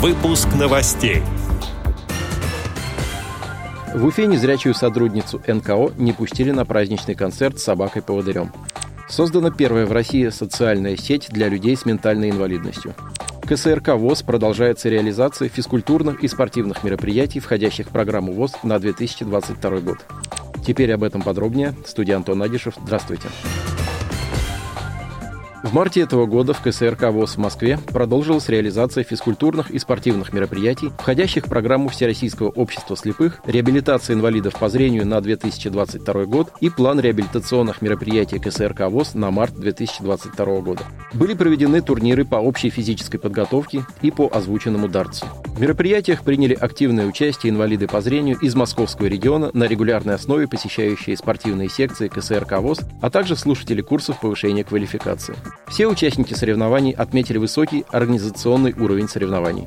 Выпуск новостей. В Уфе незрячую сотрудницу НКО не пустили на праздничный концерт с собакой-поводырем. Создана первая в России социальная сеть для людей с ментальной инвалидностью. КСРК ВОЗ продолжается реализация физкультурных и спортивных мероприятий, входящих в программу ВОЗ на 2022 год. Теперь об этом подробнее. Студия Антон Агишев. Здравствуйте. В марте этого года в КСРК ВОЗ в Москве продолжилась реализация физкультурных и спортивных мероприятий, входящих в программу Всероссийского общества слепых, реабилитация инвалидов по зрению на 2022 год и план реабилитационных мероприятий КСРК ВОЗ на март 2022 года. Были проведены турниры по общей физической подготовке и по озвученному дартсу. В мероприятиях приняли активное участие инвалиды по зрению из московского региона на регулярной основе, посещающие спортивные секции КСРК ВОЗ, а также слушатели курсов повышения квалификации. Все участники соревнований отметили высокий организационный уровень соревнований.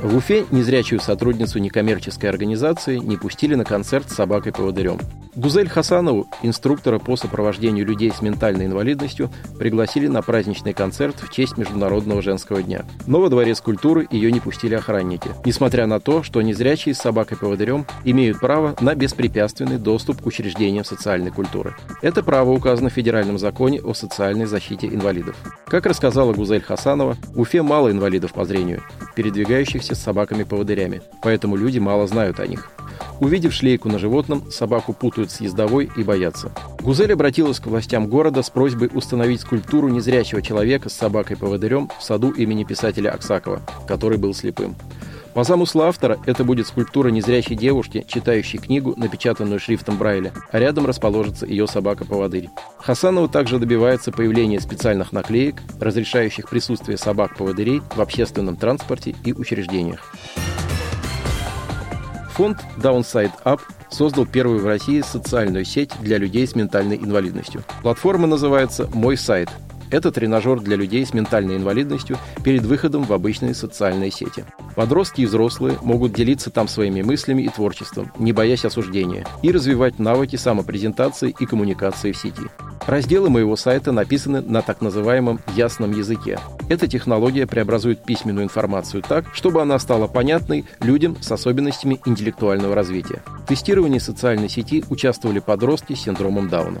В Уфе незрячую сотрудницу некоммерческой организации не пустили на концерт с собакой-поводырем. Гузель Хасанову, инструктора по сопровождению людей с ментальной инвалидностью, пригласили на праздничный концерт в честь Международного женского дня. Но во дворец культуры ее не пустили охранники, несмотря на то, что незрячие с собакой-поводырем имеют право на беспрепятственный доступ к учреждениям социальной культуры. Это право указано в Федеральном законе о социальной защите инвалидов. Как рассказала Гузель Хасанова, в Уфе мало инвалидов по зрению, передвигающихся с собаками-поводырями, поэтому люди мало знают о них. Увидев шлейку на животном, собаку путают с ездовой и боятся. Гузель обратилась к властям города с просьбой установить скульптуру незрячего человека с собакой-поводырем в саду имени писателя Аксакова, который был слепым. По замыслу автора, это будет скульптура незрячей девушки, читающей книгу, напечатанную шрифтом Брайля, а рядом расположится ее собака-поводырь. Хасанова также добивается появления специальных наклеек, разрешающих присутствие собак-поводырей в общественном транспорте и учреждениях. Фонд Downside Up создал первую в России социальную сеть для людей с ментальной инвалидностью. Платформа называется «Мой сайт», это тренажер для людей с ментальной инвалидностью перед выходом в обычные социальные сети. Подростки и взрослые могут делиться там своими мыслями и творчеством, не боясь осуждения, и развивать навыки самопрезентации и коммуникации в сети. Разделы моего сайта написаны на так называемом ясном языке. Эта технология преобразует письменную информацию так, чтобы она стала понятной людям с особенностями интеллектуального развития. В тестировании социальной сети участвовали подростки с синдромом Дауна.